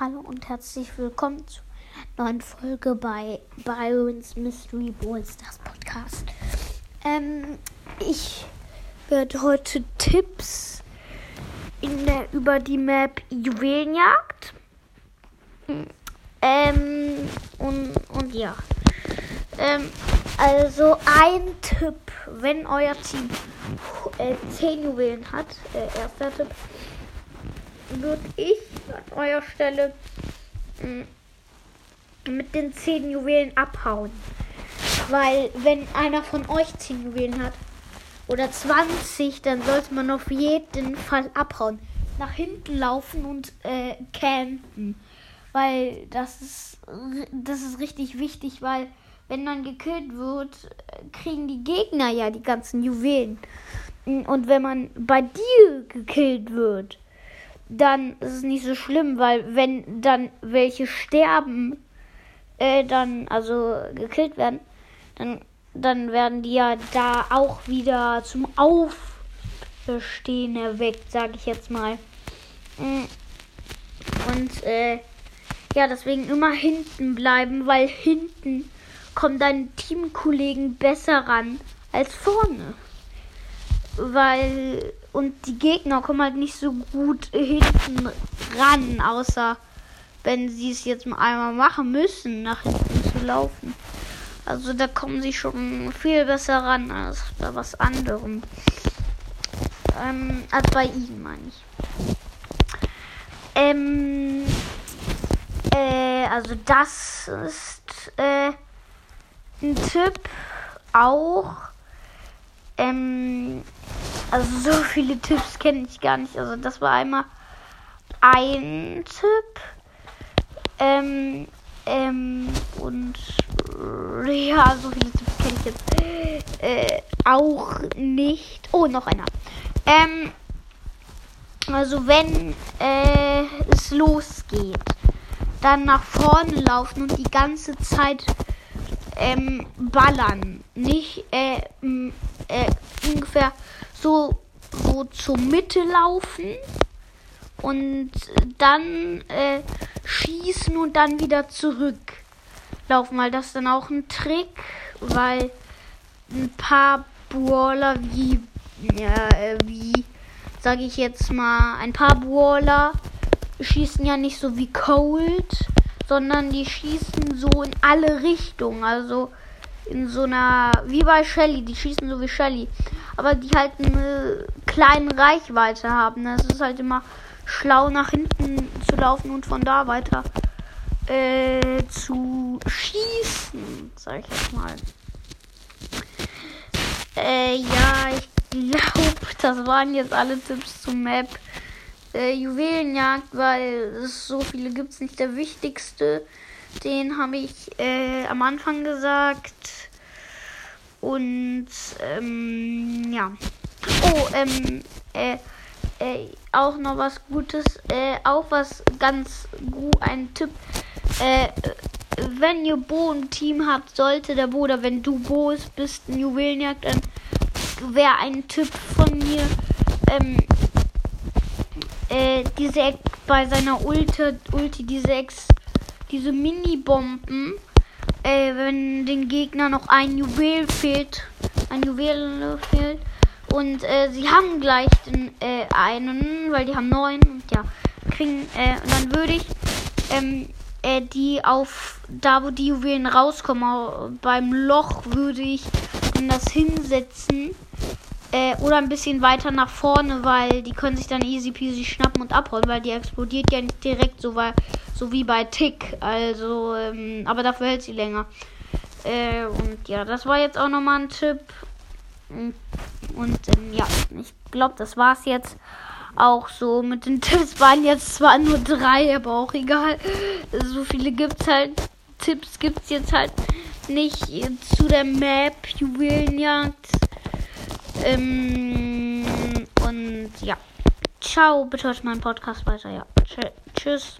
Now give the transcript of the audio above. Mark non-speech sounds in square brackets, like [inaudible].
Hallo und herzlich willkommen zu einer neuen Folge bei Byron's Mystery Balls, das Podcast. Ähm, ich werde heute Tipps in der, über die Map Juwelenjagd. Ähm, und, und ja. Ähm, also ein Tipp, wenn euer Team äh, 10 Juwelen hat, äh, erster Tipp, würde ich an eurer Stelle mh, mm, mit den 10 Juwelen abhauen. Weil wenn einer von euch 10 Juwelen hat oder 20, dann sollte man auf jeden Fall abhauen. Nach hinten laufen und äh, campen. Weil das ist, das ist richtig wichtig, weil wenn man gekillt wird, kriegen die Gegner ja die ganzen Juwelen. Und wenn man bei dir gekillt wird, dann ist es nicht so schlimm, weil wenn dann welche sterben, äh, dann also gekillt werden, dann, dann werden die ja da auch wieder zum Aufstehen erweckt, sage ich jetzt mal. Mm. Und äh, ja, deswegen immer hinten bleiben, weil hinten kommen deine Teamkollegen besser ran als vorne. Weil und die Gegner kommen halt nicht so gut hinten ran, außer wenn sie es jetzt mal einmal machen müssen, nach hinten zu laufen. Also da kommen sie schon viel besser ran als bei was anderem. Ähm, als bei ihnen, meine ich. Ähm, äh, also das ist äh, ein Tipp auch. Ähm, also so viele Tipps kenne ich gar nicht. Also das war einmal ein Tipp. Ähm, ähm, und äh, ja, so viele Tipps kenne ich jetzt äh, auch nicht. Oh, noch einer. Ähm, also wenn äh, es losgeht, dann nach vorne laufen und die ganze Zeit ähm, ballern. Nicht äh, äh, so, so zur Mitte laufen und dann äh, schießen und dann wieder zurücklaufen, weil das dann auch ein Trick, weil ein paar Brawler wie, ja, äh, wie, sage ich jetzt mal, ein paar Brawler schießen ja nicht so wie Cold, sondern die schießen so in alle Richtungen, also in so einer, wie bei Shelly, die schießen so wie Shelly aber die halt eine kleine Reichweite haben. Es ist halt immer schlau nach hinten zu laufen und von da weiter äh, zu schießen, sag ich jetzt mal. Äh, ja, ich glaube, [laughs] das waren jetzt alle Tipps zum Map. Äh, Juwelenjagd, weil es so viele gibt nicht. Der wichtigste, den habe ich äh, am Anfang gesagt. Und ähm, ja. Oh, ähm, äh, äh, auch noch was Gutes, äh, auch was ganz gut, ein Tipp. Äh, wenn ihr Bo im Team habt, sollte der Bo oder wenn du Bo bist, ein Juwelenjagd, dann wäre ein Tipp von mir, ähm, äh, diese bei seiner Ulti, Ulti diese Ex, diese Mini-Bomben äh, wenn den Gegner noch ein Juwel fehlt, ein Juwel fehlt. Und äh, sie haben gleich den, äh, einen, weil die haben neun und ja, kriegen, äh, und dann würde ich ähm, äh, die auf da wo die Juwelen rauskommen, beim Loch würde ich das hinsetzen. Äh, oder ein bisschen weiter nach vorne, weil die können sich dann easy peasy schnappen und abhauen, weil die explodiert ja nicht direkt so, weil, so wie bei Tick. Also, ähm, aber dafür hält sie länger. Äh, und ja, das war jetzt auch nochmal ein Tipp. Und, ähm, ja, ich glaube, das war's jetzt auch so. Mit den [laughs] Tipps waren jetzt zwar nur drei, aber auch egal. So viele gibt's halt. Tipps gibt's jetzt halt nicht zu der Map Juwelenjagd. Ähm, und ja. Ciao, bitte hört meinen Podcast weiter. Ja. Tschüss.